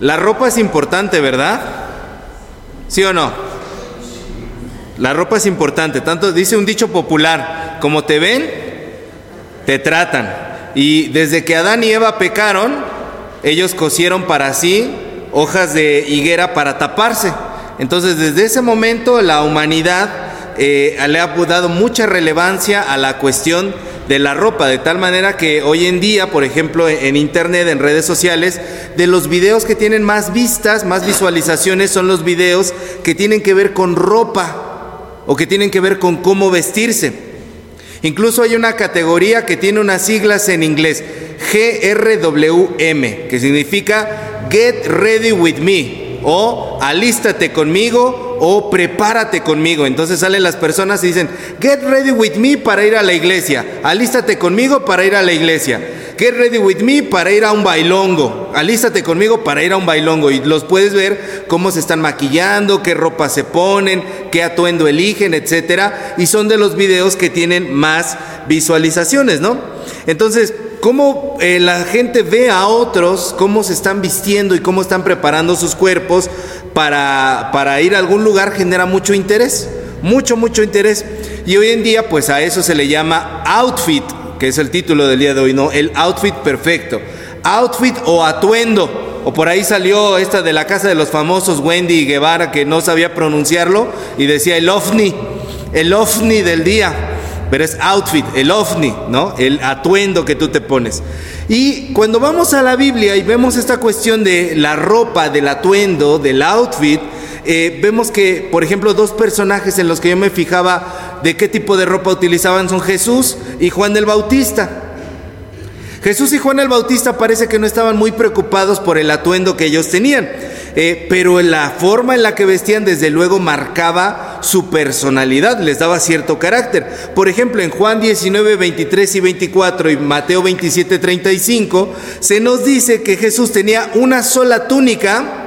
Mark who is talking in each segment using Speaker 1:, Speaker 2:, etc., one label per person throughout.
Speaker 1: La ropa es importante, ¿verdad? ¿Sí o no? La ropa es importante. Tanto dice un dicho popular, como te ven, te tratan. Y desde que Adán y Eva pecaron, ellos cosieron para sí hojas de higuera para taparse. Entonces desde ese momento la humanidad eh, le ha dado mucha relevancia a la cuestión de la ropa, de tal manera que hoy en día, por ejemplo, en internet, en redes sociales, de los videos que tienen más vistas, más visualizaciones, son los videos que tienen que ver con ropa o que tienen que ver con cómo vestirse. Incluso hay una categoría que tiene unas siglas en inglés, GRWM, que significa Get Ready With Me o Alístate conmigo o prepárate conmigo. Entonces salen las personas y dicen, get ready with me para ir a la iglesia, alístate conmigo para ir a la iglesia, get ready with me para ir a un bailongo, alístate conmigo para ir a un bailongo. Y los puedes ver cómo se están maquillando, qué ropa se ponen, qué atuendo eligen, etcétera. Y son de los videos que tienen más visualizaciones, ¿no? Entonces, cómo eh, la gente ve a otros, cómo se están vistiendo y cómo están preparando sus cuerpos para, para ir a algún lugar genera mucho interés, mucho, mucho interés. Y hoy en día, pues a eso se le llama outfit, que es el título del día de hoy, ¿no? El outfit perfecto. Outfit o atuendo. O por ahí salió esta de la casa de los famosos Wendy Guevara que no sabía pronunciarlo y decía el ovni, el ovni del día pero es outfit, el ovni, ¿no? El atuendo que tú te pones. Y cuando vamos a la Biblia y vemos esta cuestión de la ropa, del atuendo, del outfit, eh, vemos que, por ejemplo, dos personajes en los que yo me fijaba de qué tipo de ropa utilizaban son Jesús y Juan el Bautista. Jesús y Juan el Bautista parece que no estaban muy preocupados por el atuendo que ellos tenían. Eh, pero la forma en la que vestían desde luego marcaba su personalidad, les daba cierto carácter. Por ejemplo, en Juan 19, 23 y 24 y Mateo 27, 35, se nos dice que Jesús tenía una sola túnica,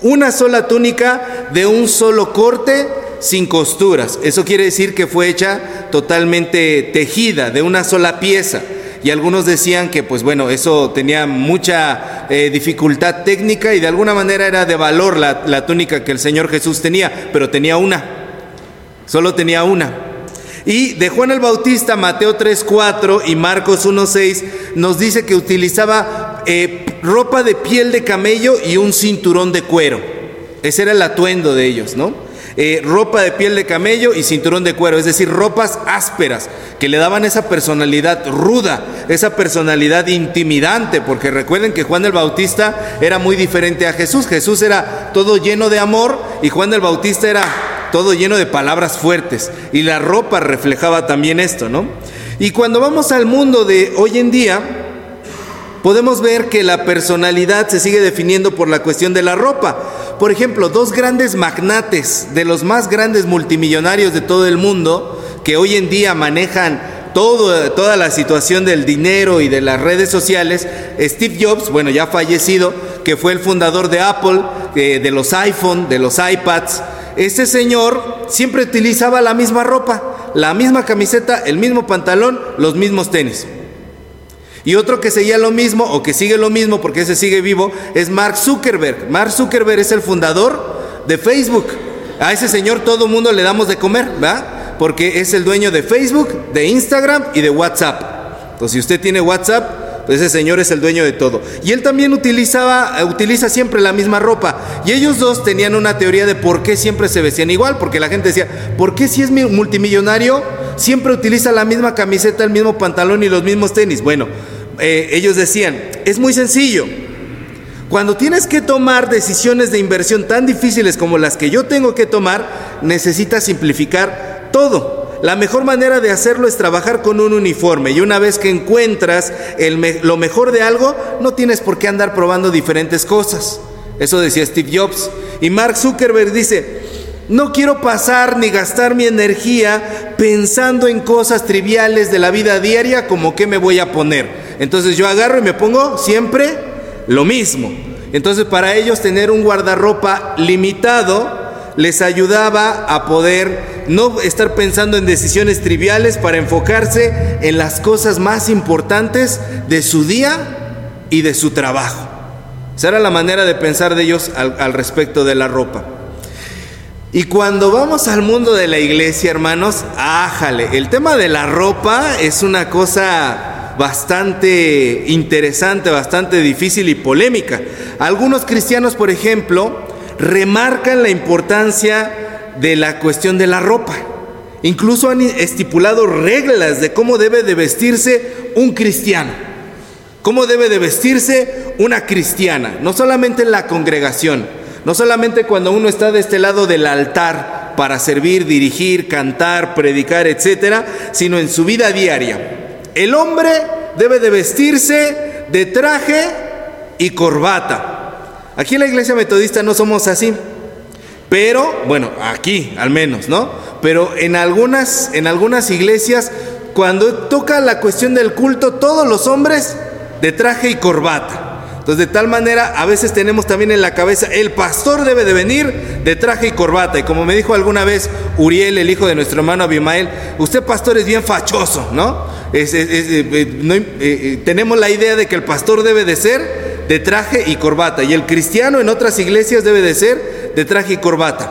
Speaker 1: una sola túnica de un solo corte sin costuras. Eso quiere decir que fue hecha totalmente tejida, de una sola pieza y algunos decían que pues bueno, eso tenía mucha eh, dificultad técnica y de alguna manera era de valor la, la túnica que el Señor Jesús tenía, pero tenía una, solo tenía una. Y de Juan el Bautista, Mateo 3.4 y Marcos 1.6 nos dice que utilizaba eh, ropa de piel de camello y un cinturón de cuero. Ese era el atuendo de ellos, ¿no? Eh, ropa de piel de camello y cinturón de cuero, es decir, ropas ásperas que le daban esa personalidad ruda, esa personalidad intimidante, porque recuerden que Juan el Bautista era muy diferente a Jesús. Jesús era todo lleno de amor y Juan el Bautista era todo lleno de palabras fuertes y la ropa reflejaba también esto, ¿no? Y cuando vamos al mundo de hoy en día, podemos ver que la personalidad se sigue definiendo por la cuestión de la ropa. Por ejemplo, dos grandes magnates de los más grandes multimillonarios de todo el mundo, que hoy en día manejan todo, toda la situación del dinero y de las redes sociales, Steve Jobs, bueno, ya fallecido, que fue el fundador de Apple, eh, de los iPhone, de los iPads, este señor siempre utilizaba la misma ropa, la misma camiseta, el mismo pantalón, los mismos tenis. Y otro que seguía lo mismo o que sigue lo mismo porque ese sigue vivo es Mark Zuckerberg. Mark Zuckerberg es el fundador de Facebook. A ese señor todo el mundo le damos de comer, ¿verdad? Porque es el dueño de Facebook, de Instagram y de WhatsApp. Entonces, si usted tiene WhatsApp, pues ese señor es el dueño de todo. Y él también utilizaba, eh, utiliza siempre la misma ropa. Y ellos dos tenían una teoría de por qué siempre se vestían igual, porque la gente decía, ¿por qué si es multimillonario siempre utiliza la misma camiseta, el mismo pantalón y los mismos tenis? Bueno, eh, ellos decían, es muy sencillo. Cuando tienes que tomar decisiones de inversión tan difíciles como las que yo tengo que tomar, necesitas simplificar todo. La mejor manera de hacerlo es trabajar con un uniforme y una vez que encuentras lo mejor de algo, no tienes por qué andar probando diferentes cosas. Eso decía Steve Jobs. Y Mark Zuckerberg dice, no quiero pasar ni gastar mi energía pensando en cosas triviales de la vida diaria como qué me voy a poner. Entonces yo agarro y me pongo siempre lo mismo. Entonces para ellos tener un guardarropa limitado les ayudaba a poder no estar pensando en decisiones triviales para enfocarse en las cosas más importantes de su día y de su trabajo. Esa era la manera de pensar de ellos al, al respecto de la ropa. Y cuando vamos al mundo de la iglesia, hermanos, ájale, el tema de la ropa es una cosa bastante interesante, bastante difícil y polémica. Algunos cristianos, por ejemplo, remarcan la importancia de la cuestión de la ropa. Incluso han estipulado reglas de cómo debe de vestirse un cristiano, cómo debe de vestirse una cristiana, no solamente en la congregación, no solamente cuando uno está de este lado del altar para servir, dirigir, cantar, predicar, etcétera, sino en su vida diaria. El hombre debe de vestirse de traje y corbata. Aquí en la iglesia metodista no somos así. Pero, bueno, aquí al menos, ¿no? Pero en algunas, en algunas iglesias, cuando toca la cuestión del culto, todos los hombres de traje y corbata. Entonces, de tal manera, a veces tenemos también en la cabeza, el pastor debe de venir de traje y corbata. Y como me dijo alguna vez Uriel, el hijo de nuestro hermano Abimael, usted pastor es bien fachoso, ¿no? Eh, eh, eh, tenemos la idea de que el pastor debe de ser de traje y corbata. Y el cristiano en otras iglesias debe de ser de traje y corbata.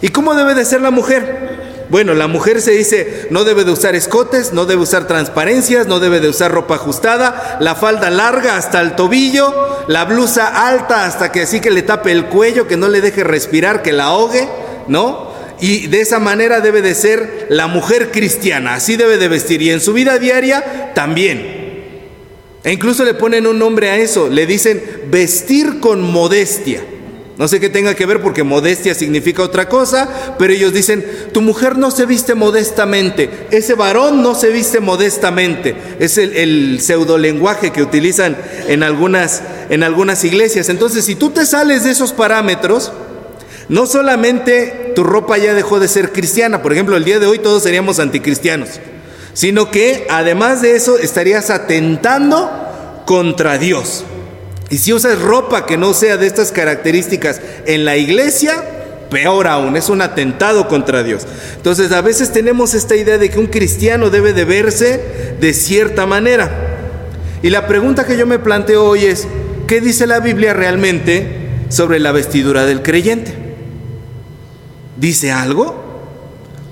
Speaker 1: ¿Y cómo debe de ser la mujer? Bueno, la mujer se dice no debe de usar escotes, no debe usar transparencias, no debe de usar ropa ajustada, la falda larga hasta el tobillo, la blusa alta hasta que así que le tape el cuello, que no le deje respirar, que la ahogue, ¿no? Y de esa manera debe de ser la mujer cristiana, así debe de vestir y en su vida diaria también. E incluso le ponen un nombre a eso, le dicen vestir con modestia. No sé qué tenga que ver porque modestia significa otra cosa, pero ellos dicen, tu mujer no se viste modestamente, ese varón no se viste modestamente. Es el, el pseudo lenguaje que utilizan en algunas, en algunas iglesias. Entonces, si tú te sales de esos parámetros, no solamente tu ropa ya dejó de ser cristiana, por ejemplo, el día de hoy todos seríamos anticristianos, sino que además de eso estarías atentando contra Dios. Y si usas ropa que no sea de estas características en la iglesia, peor aún, es un atentado contra Dios. Entonces a veces tenemos esta idea de que un cristiano debe de verse de cierta manera. Y la pregunta que yo me planteo hoy es, ¿qué dice la Biblia realmente sobre la vestidura del creyente? ¿Dice algo?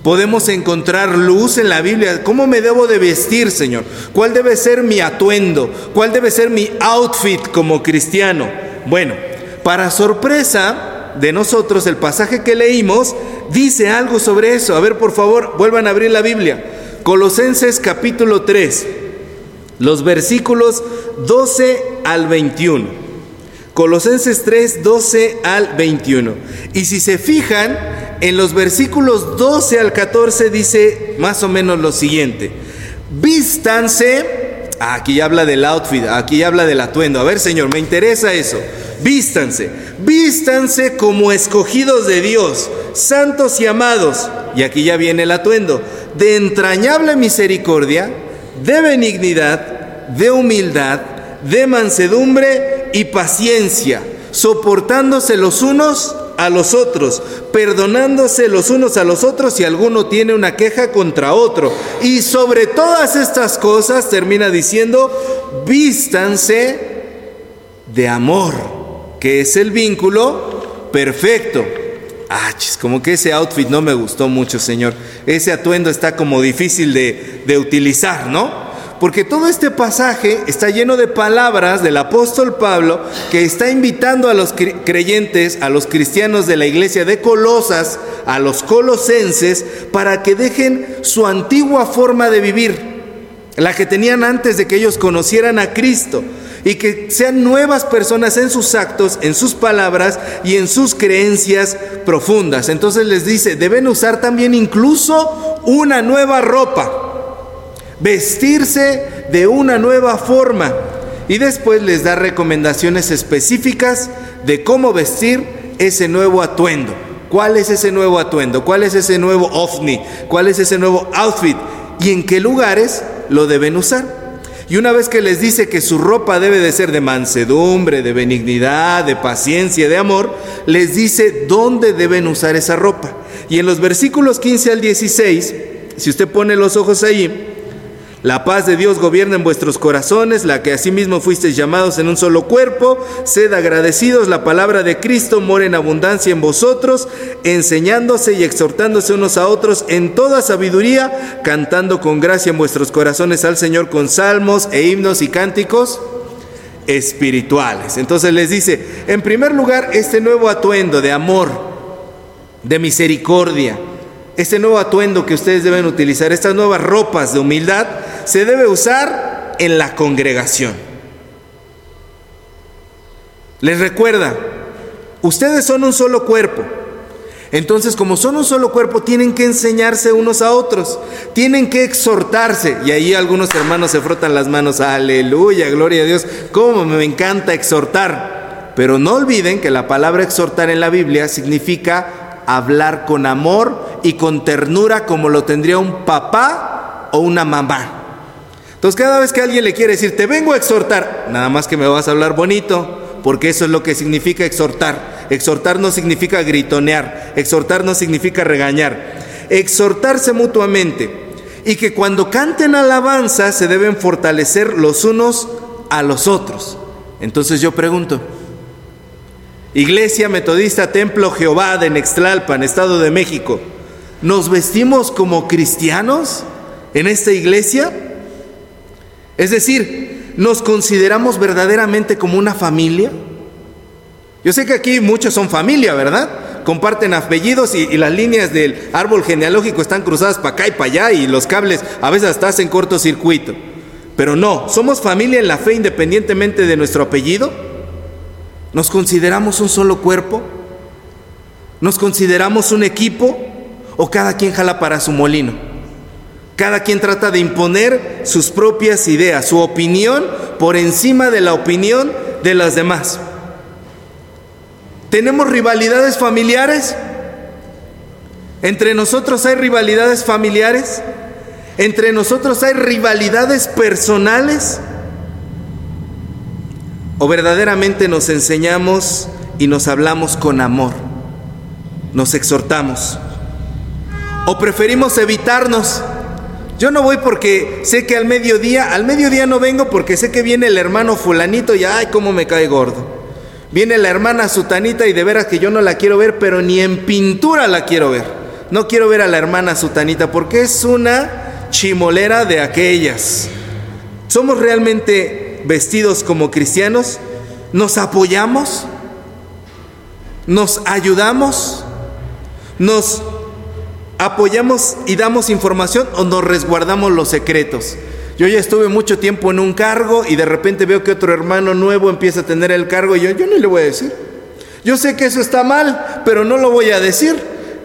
Speaker 1: Podemos encontrar luz en la Biblia. ¿Cómo me debo de vestir, Señor? ¿Cuál debe ser mi atuendo? ¿Cuál debe ser mi outfit como cristiano? Bueno, para sorpresa de nosotros, el pasaje que leímos dice algo sobre eso. A ver, por favor, vuelvan a abrir la Biblia. Colosenses capítulo 3, los versículos 12 al 21. Colosenses 3, 12 al 21. Y si se fijan, en los versículos 12 al 14 dice más o menos lo siguiente. Vístanse, ah, aquí habla del outfit, aquí habla del atuendo. A ver, Señor, me interesa eso. Vístanse, vístanse como escogidos de Dios, santos y amados. Y aquí ya viene el atuendo. De entrañable misericordia, de benignidad, de humildad, de mansedumbre y paciencia, soportándose los unos a los otros, perdonándose los unos a los otros si alguno tiene una queja contra otro. Y sobre todas estas cosas termina diciendo, vístanse de amor, que es el vínculo perfecto. Ah, como que ese outfit no me gustó mucho, Señor. Ese atuendo está como difícil de, de utilizar, ¿no? Porque todo este pasaje está lleno de palabras del apóstol Pablo que está invitando a los creyentes, a los cristianos de la iglesia de Colosas, a los colosenses, para que dejen su antigua forma de vivir, la que tenían antes de que ellos conocieran a Cristo, y que sean nuevas personas en sus actos, en sus palabras y en sus creencias profundas. Entonces les dice, deben usar también incluso una nueva ropa vestirse de una nueva forma. Y después les da recomendaciones específicas de cómo vestir ese nuevo atuendo. ¿Cuál es ese nuevo atuendo? ¿Cuál es ese nuevo ovni? ¿Cuál es ese nuevo outfit? ¿Y en qué lugares lo deben usar? Y una vez que les dice que su ropa debe de ser de mansedumbre, de benignidad, de paciencia, de amor, les dice dónde deben usar esa ropa. Y en los versículos 15 al 16, si usted pone los ojos ahí, La paz de Dios gobierna en vuestros corazones, la que asimismo fuisteis llamados en un solo cuerpo. Sed agradecidos, la palabra de Cristo mora en abundancia en vosotros, enseñándose y exhortándose unos a otros en toda sabiduría, cantando con gracia en vuestros corazones al Señor con salmos e himnos y cánticos espirituales. Entonces les dice, en primer lugar, este nuevo atuendo de amor, de misericordia, este nuevo atuendo que ustedes deben utilizar, estas nuevas ropas de humildad, se debe usar en la congregación. Les recuerda, ustedes son un solo cuerpo. Entonces, como son un solo cuerpo, tienen que enseñarse unos a otros, tienen que exhortarse. Y ahí algunos hermanos se frotan las manos, aleluya, gloria a Dios, cómo me encanta exhortar. Pero no olviden que la palabra exhortar en la Biblia significa hablar con amor y con ternura como lo tendría un papá o una mamá. Entonces cada vez que alguien le quiere decir, te vengo a exhortar, nada más que me vas a hablar bonito, porque eso es lo que significa exhortar. Exhortar no significa gritonear, exhortar no significa regañar. Exhortarse mutuamente y que cuando canten alabanza se deben fortalecer los unos a los otros. Entonces yo pregunto, Iglesia Metodista Templo Jehová de Nextlalpan, Estado de México, ¿nos vestimos como cristianos en esta iglesia? Es decir, ¿nos consideramos verdaderamente como una familia? Yo sé que aquí muchos son familia, ¿verdad? Comparten apellidos y, las líneas del árbol genealógico están cruzadas para acá y para allá y los cables a veces hasta hacen cortocircuito. Pero no, somos familia en la fe independientemente de nuestro apellido. ¿Nos consideramos un solo cuerpo? ¿Nos consideramos un equipo? ¿O cada quien jala para su molino? Cada quien trata de imponer sus propias ideas, su opinión por encima de la opinión de las demás. ¿Tenemos rivalidades familiares? ¿Entre nosotros hay rivalidades familiares? ¿Entre nosotros hay rivalidades personales? ¿O verdaderamente nos enseñamos y nos hablamos con amor? ¿Nos exhortamos? ¿O preferimos evitarnos? Yo no voy porque sé que al mediodía, al mediodía no vengo porque sé que viene el hermano fulanito y ay, cómo me cae gordo. Viene la hermana Sutanita y de veras que yo no la quiero ver, pero ni en pintura la quiero ver. No quiero ver a la hermana Sutanita porque es una chimolera de aquellas. ¿Somos realmente vestidos como cristianos? ¿Nos apoyamos? ¿Nos ayudamos? ¿Nos apoyamos y damos información o nos resguardamos los secretos? Yo ya estuve mucho tiempo en un cargo y de repente veo que otro hermano nuevo empieza a tener el cargo y yo, yo no le voy a decir. Yo sé que eso está mal, pero no lo voy a decir.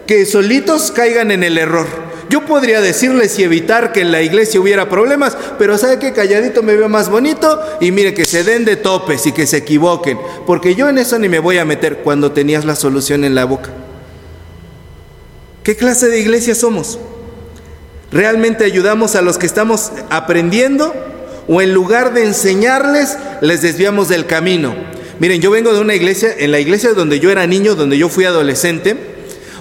Speaker 1: Que solitos caigan en el error. Yo podría decirles y evitar que en la iglesia hubiera problemas, pero sabe que calladito me veo más bonito y mire que se den de topes y que se equivoquen, porque yo en eso ni me voy a meter cuando tenías la solución en la boca. ¿Qué clase de iglesia somos? ¿Realmente ayudamos a los que estamos aprendiendo? ¿O en lugar de enseñarles, les desviamos del camino? Miren, yo vengo de una iglesia, en la iglesia donde yo era niño, donde yo fui adolescente,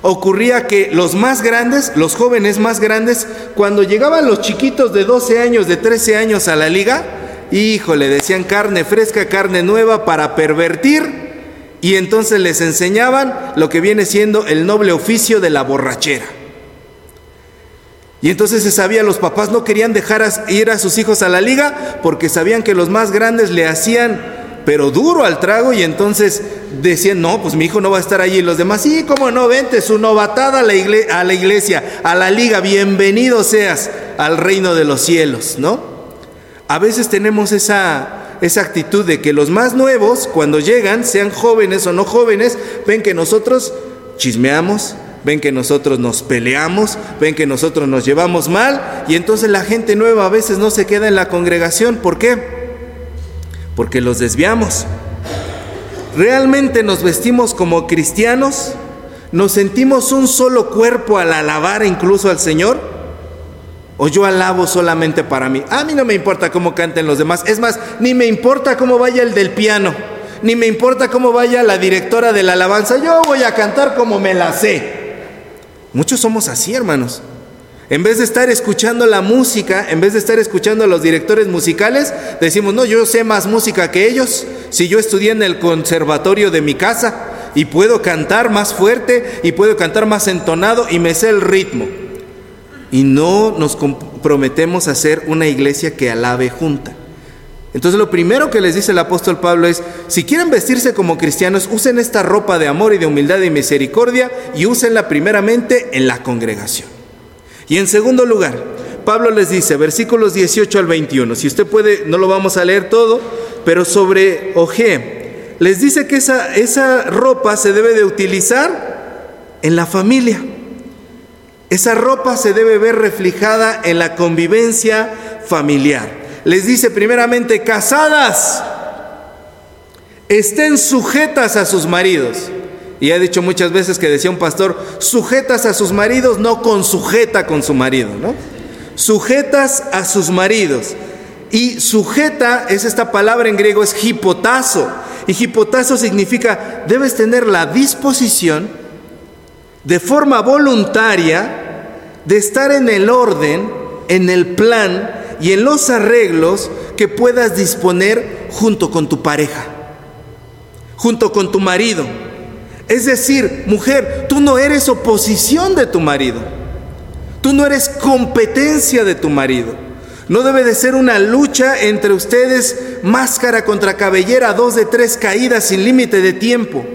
Speaker 1: ocurría que los más grandes, los jóvenes más grandes, cuando llegaban los chiquitos de 12 años, de 13 años a la liga, híjole, decían carne fresca, carne nueva para pervertir, y entonces les enseñaban lo que viene siendo el noble oficio de la borrachera. Y entonces se sabía, los papás no querían dejar ir a sus hijos a la liga porque sabían que los más grandes le hacían, pero duro al trago y entonces decían, no, pues mi hijo no va a estar allí. Y los demás, sí, cómo no, vente, su novatada a la, iglesia, a la iglesia, a la liga, bienvenido seas al reino de los cielos, ¿no? A veces tenemos esa, esa actitud de que los más nuevos, cuando llegan, sean jóvenes o no jóvenes, ven que nosotros chismeamos, ven que nosotros nos peleamos, ven que nosotros nos llevamos mal y entonces la gente nueva a veces no se queda en la congregación. ¿Por qué? Porque los desviamos. ¿Realmente nos vestimos como cristianos? ¿Nos sentimos un solo cuerpo al alabar incluso al Señor? ¿O yo alabo solamente para mí? A mí no me importa cómo canten los demás. Es más, ni me importa cómo vaya el del piano. Ni me importa cómo vaya la directora de la alabanza. Yo voy a cantar como me la sé. Muchos somos así, hermanos. En vez de estar escuchando la música, en vez de estar escuchando a los directores musicales, decimos, no, yo sé más música que ellos. Si yo estudié en el conservatorio de mi casa y puedo cantar más fuerte y puedo cantar más entonado y me sé el ritmo. Y no nos comprometemos a ser una iglesia que alabe junta. Entonces lo primero que les dice el apóstol Pablo es, si quieren vestirse como cristianos, usen esta ropa de amor y de humildad y misericordia y úsenla primeramente en la congregación. Y en segundo lugar, Pablo les dice, versículos 18 al 21, si usted puede, no lo vamos a leer todo, pero sobre Oje, les dice que esa, esa ropa se debe de utilizar en la familia. Esa ropa se debe ver reflejada en la convivencia familiar. Les dice primeramente, casadas, estén sujetas a sus maridos. Y he dicho muchas veces que decía un pastor, sujetas a sus maridos, no con sujeta con su marido, ¿no? Sujetas a sus maridos. Y sujeta es esta palabra en griego, es hipotazo. Y hipotazo significa, debes tener la disposición de forma voluntaria de estar en el orden, en el plan y en los arreglos que puedas disponer junto con tu pareja, junto con tu marido es decir, mujer, tú no eres oposición de tu marido. Tú no eres competencia de tu marido. No debe de ser una lucha entre ustedes, máscara contra cabellera, dos de tres caídas sin límite de tiempo.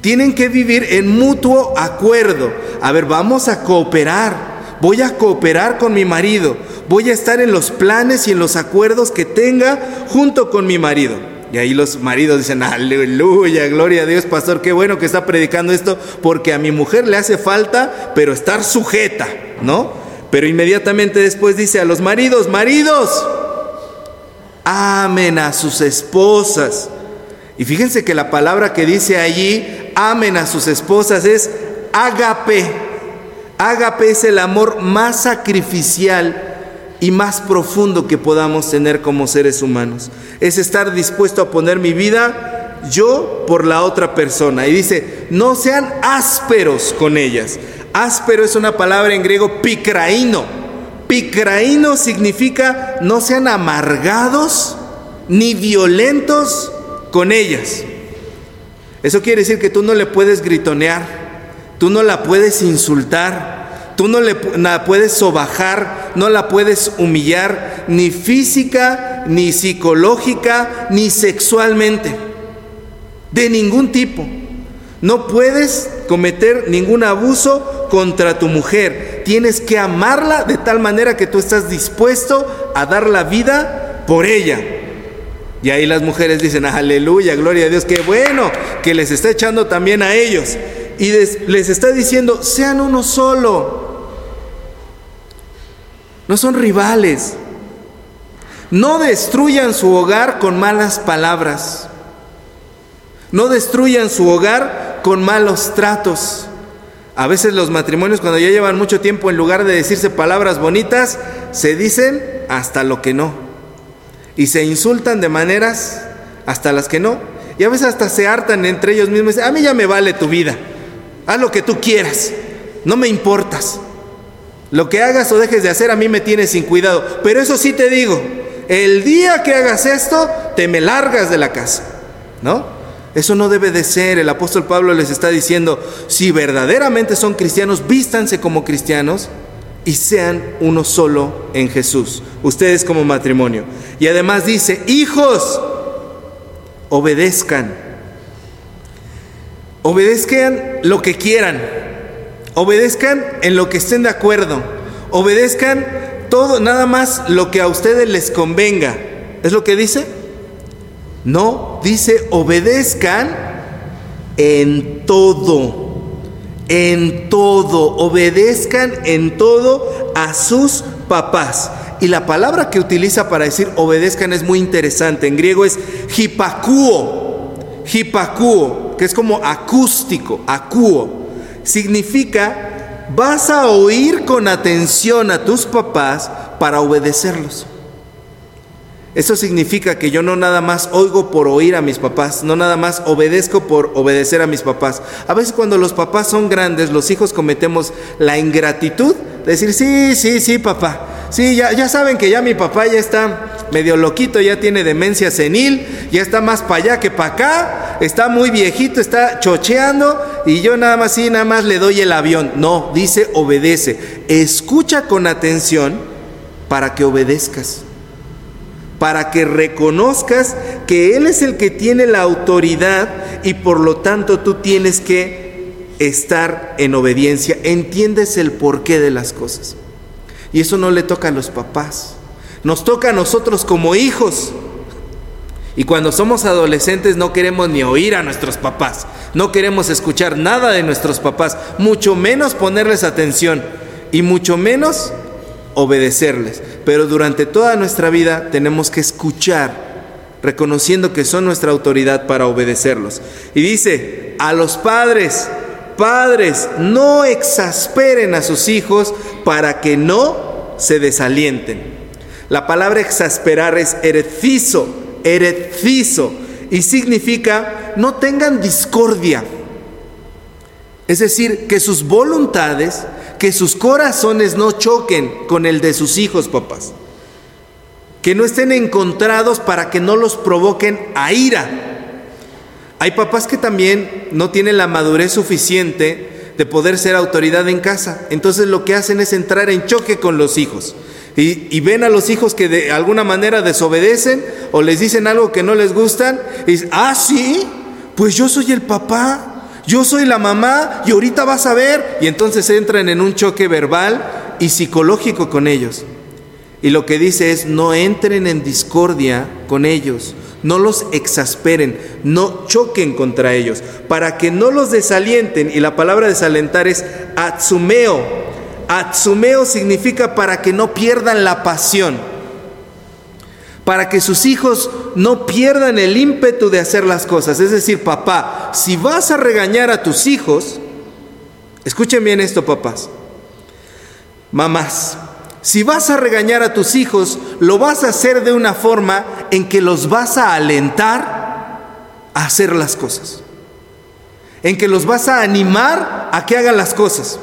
Speaker 1: Tienen que vivir en mutuo acuerdo. A ver, vamos a cooperar. Voy a cooperar con mi marido. Voy a estar en los planes y en los acuerdos que tenga junto con mi marido. Y ahí los maridos dicen, aleluya, gloria a Dios, pastor, qué bueno que está predicando esto, porque a mi mujer le hace falta, pero estar sujeta, ¿no? Pero inmediatamente después dice a los maridos, maridos, amen a sus esposas. Y fíjense que la palabra que dice allí, amen a sus esposas, es ágape. Ágape es el amor más sacrificial y más profundo que podamos tener como seres humanos. Es estar dispuesto a poner mi vida yo por la otra persona. Y dice, no sean ásperos con ellas. Áspero es una palabra en griego picraíno. Picraíno significa no sean amargados ni violentos con ellas. Eso quiere decir que tú no le puedes gritonear, tú no la puedes insultar, Tú no le, la puedes sobajar, no la puedes humillar, ni física, ni psicológica, ni sexualmente. De ningún tipo. No puedes cometer ningún abuso contra tu mujer. Tienes que amarla de tal manera que tú estás dispuesto a dar la vida por ella. Y ahí las mujeres dicen, aleluya, gloria a Dios, qué bueno que les está echando también a ellos. Y les está diciendo, sean uno solo. No son rivales. No destruyan su hogar con malas palabras. No destruyan su hogar con malos tratos. A veces los matrimonios cuando ya llevan mucho tiempo, en lugar de decirse palabras bonitas, se dicen hasta lo que no. Y se insultan de maneras hasta las que no. Y a veces hasta se hartan entre ellos mismos. A mí ya me vale tu vida. Haz lo que tú quieras. No me importas. Lo que hagas o dejes de hacer a mí me tiene sin cuidado. Pero eso sí te digo, el día que hagas esto, te me largas de la casa. ¿No? Eso no debe de ser. El apóstol Pablo les está diciendo, si verdaderamente son cristianos, vístanse como cristianos y sean uno solo en Jesús. Ustedes como matrimonio. Y además dice, hijos, obedezcan. Obedezcan lo que quieran Obedezcan en lo que estén de acuerdo. Obedezcan todo, nada más lo que a ustedes les convenga. ¿Es lo que dice? No, dice obedezcan en todo. En todo. Obedezcan en todo a sus papás. Y la palabra que utiliza para decir obedezcan es muy interesante. En griego es hipacuo. Hipacuo, que es como acústico, acuo significa vas a oír con atención a tus papás para obedecerlos. Eso significa que yo no nada más oigo por oír a mis papás, no nada más obedezco por obedecer a mis papás. A veces cuando los papás son grandes, los hijos cometemos la ingratitud Decir, sí, sí, sí, papá. Sí, ya, ya saben que ya mi papá ya está medio loquito, ya tiene demencia senil, ya está más para allá que para acá, está muy viejito, está chocheando y yo nada más nada más le doy el avión. No, dice obedece. Escucha con atención para que obedezcas para que reconozcas que Él es el que tiene la autoridad y por lo tanto tú tienes que estar en obediencia. Entiendes el porqué de las cosas. Y eso no le toca a los papás, nos toca a nosotros como hijos. Y cuando somos adolescentes no queremos ni oír a nuestros papás, no queremos escuchar nada de nuestros papás, mucho menos ponerles atención y mucho menos obedecerles. Pero durante toda nuestra vida tenemos que escuchar, reconociendo que son nuestra autoridad para obedecerlos. Y dice, a los padres, padres, no exasperen a sus hijos para que no se desalienten. La palabra exasperar es erecizo, erecizo, y significa no tengan discordia. Es decir, que sus voluntades que sus corazones no choquen con el de sus hijos, papás. Que no estén encontrados para que no los provoquen a ira. Hay papás que también no tienen la madurez suficiente de poder ser autoridad en casa. Entonces lo que hacen es entrar en choque con los hijos. Y, ven a los hijos que de alguna manera desobedecen o les dicen algo que no les gustan. Y dicen, ah, sí, pues yo soy el papá yo soy la mamá y ahorita vas a ver. Y entonces entran en un choque verbal y psicológico con ellos. Y lo que dice es, no entren en discordia con ellos, no los exasperen, no choquen contra ellos, para que no los desalienten. Y la palabra desalentar es atsumeo. Atsumeo significa para que no pierdan la pasión para que sus hijos no pierdan el ímpetu de hacer las cosas. Es decir, papá, si vas a regañar a tus hijos, escuchen bien esto, papás, mamás, si vas a regañar a tus hijos, lo vas a hacer de una forma en que los vas a alentar a hacer las cosas, en que los vas a animar a que hagan las cosas.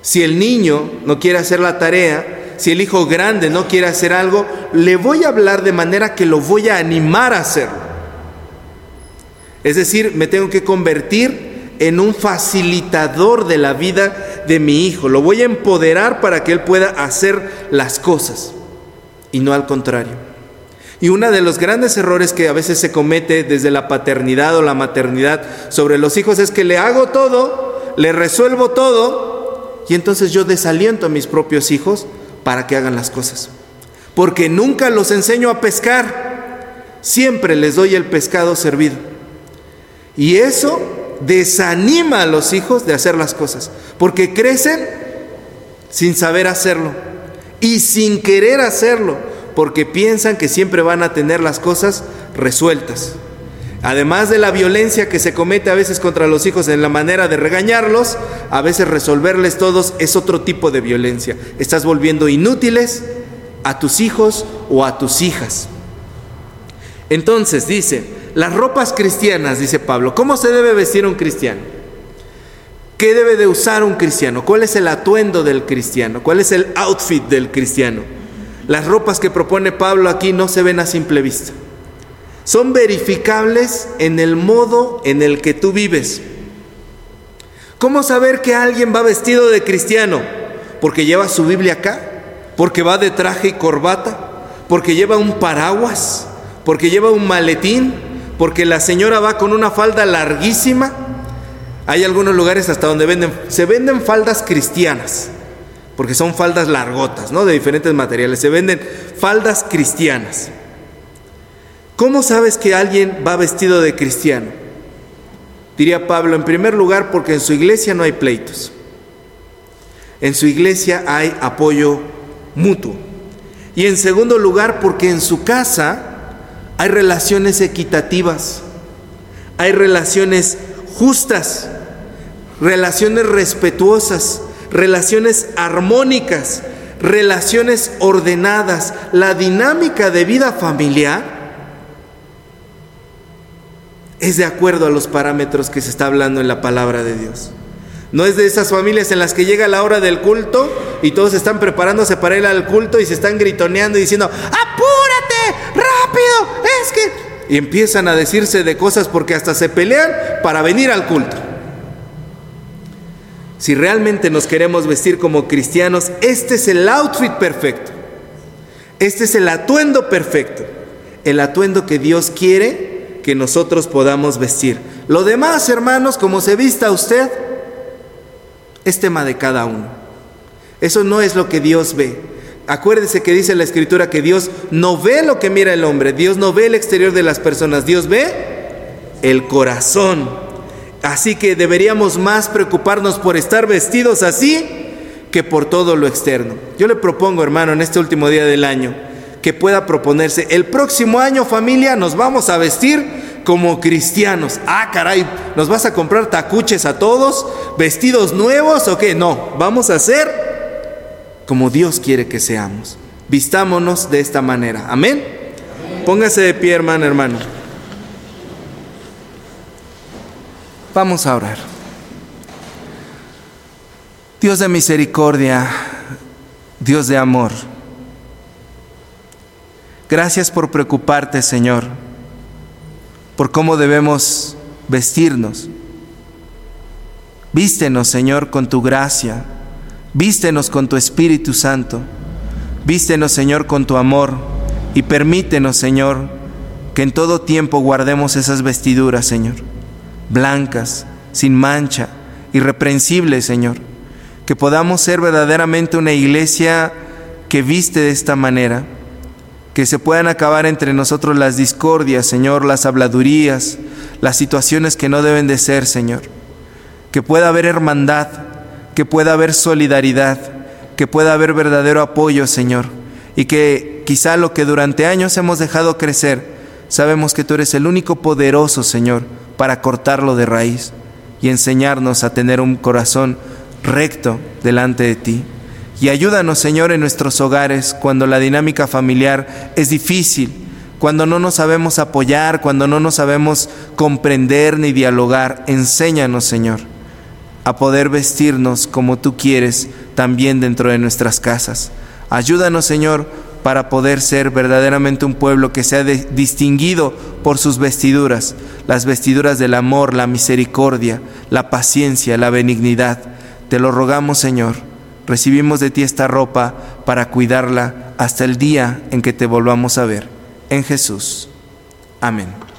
Speaker 1: Si el niño no quiere hacer la tarea, si el hijo grande no quiere hacer algo, le voy a hablar de manera que lo voy a animar a hacerlo. Es decir, me tengo que convertir en un facilitador de la vida de mi hijo. Lo voy a empoderar para que él pueda hacer las cosas y no al contrario. Y uno de los grandes errores que a veces se comete desde la paternidad o la maternidad sobre los hijos es que le hago todo, le resuelvo todo y entonces yo desaliento a mis propios hijos para que hagan las cosas. Porque nunca los enseño a pescar, siempre les doy el pescado servido. Y eso desanima a los hijos de hacer las cosas, porque crecen sin saber hacerlo y sin querer hacerlo, porque piensan que siempre van a tener las cosas resueltas. Además de la violencia que se comete a veces contra los hijos en la manera de regañarlos, a veces resolverles todos es otro tipo de violencia. Estás volviendo inútiles a tus hijos o a tus hijas. Entonces dice, las ropas cristianas, dice Pablo, ¿cómo se debe vestir un cristiano? ¿Qué debe de usar un cristiano? ¿Cuál es el atuendo del cristiano? ¿Cuál es el outfit del cristiano? Las ropas que propone Pablo aquí no se ven a simple vista son verificables en el modo en el que tú vives. ¿Cómo saber que alguien va vestido de cristiano? Porque lleva su Biblia acá, porque va de traje y corbata, porque lleva un paraguas, porque lleva un maletín, porque la señora va con una falda larguísima. Hay algunos lugares hasta donde venden, se venden faldas cristianas, porque son faldas largotas, ¿no? De diferentes materiales, se venden faldas cristianas. ¿Cómo sabes que alguien va vestido de cristiano? Diría Pablo, en primer lugar porque en su iglesia no hay pleitos. En su iglesia hay apoyo mutuo. Y en segundo lugar porque en su casa hay relaciones equitativas, hay relaciones justas, relaciones respetuosas, relaciones armónicas, relaciones ordenadas. La dinámica de vida familiar es de acuerdo a los parámetros que se está hablando en la palabra de Dios. No es de esas familias en las que llega la hora del culto y todos están preparándose para ir al culto y se están gritoneando y diciendo, apúrate, rápido, es que... Y empiezan a decirse de cosas porque hasta se pelean para venir al culto. Si realmente nos queremos vestir como cristianos, este es el outfit perfecto. Este es el atuendo perfecto. El atuendo que Dios quiere que nosotros podamos vestir. Lo demás, hermanos, como se vista usted, es tema de cada uno. Eso no es lo que Dios ve. Acuérdese que dice la escritura que Dios no ve lo que mira el hombre, Dios no ve el exterior de las personas, Dios ve el corazón. Así que deberíamos más preocuparnos por estar vestidos así que por todo lo externo. Yo le propongo, hermano, en este último día del año, que pueda proponerse, el próximo año familia nos vamos a vestir como cristianos. Ah, caray, ¿nos vas a comprar tacuches a todos? ¿Vestidos nuevos o qué? No, vamos a ser como Dios quiere que seamos. Vistámonos de esta manera. Amén. Póngase de pie, hermano, hermano. Vamos a orar. Dios de misericordia, Dios de amor. Gracias por preocuparte, Señor, por cómo debemos vestirnos. Vístenos, Señor, con tu gracia Vístenos con tu Espíritu Santo. Vístenos, Señor, con tu amor. Y permítenos, Señor, que en todo tiempo guardemos esas vestiduras, Señor. Blancas, sin mancha, irreprensibles, Señor. Que podamos ser verdaderamente una iglesia que viste de esta manera. Que se puedan acabar entre nosotros las discordias, Señor, las habladurías, las situaciones que no deben de ser, Señor. Que pueda haber hermandad, que pueda haber solidaridad, que pueda haber verdadero apoyo, Señor, y que quizá lo que durante años hemos dejado crecer, sabemos que tú eres el único poderoso, Señor, para cortarlo de raíz y enseñarnos a tener un corazón recto delante de ti. Y ayúdanos, Señor, en nuestros hogares cuando la dinámica familiar es difícil, cuando no nos sabemos apoyar, cuando no nos sabemos comprender ni dialogar. Enséñanos, Señor a poder vestirnos como tú quieres también dentro de nuestras casas. Ayúdanos, Señor, para poder ser verdaderamente un pueblo que sea distinguido por sus vestiduras, las vestiduras del amor, la misericordia, la paciencia, la benignidad. Te lo rogamos, Señor. Recibimos de ti esta ropa para cuidarla hasta el día en que te volvamos a ver. En Jesús. Amén.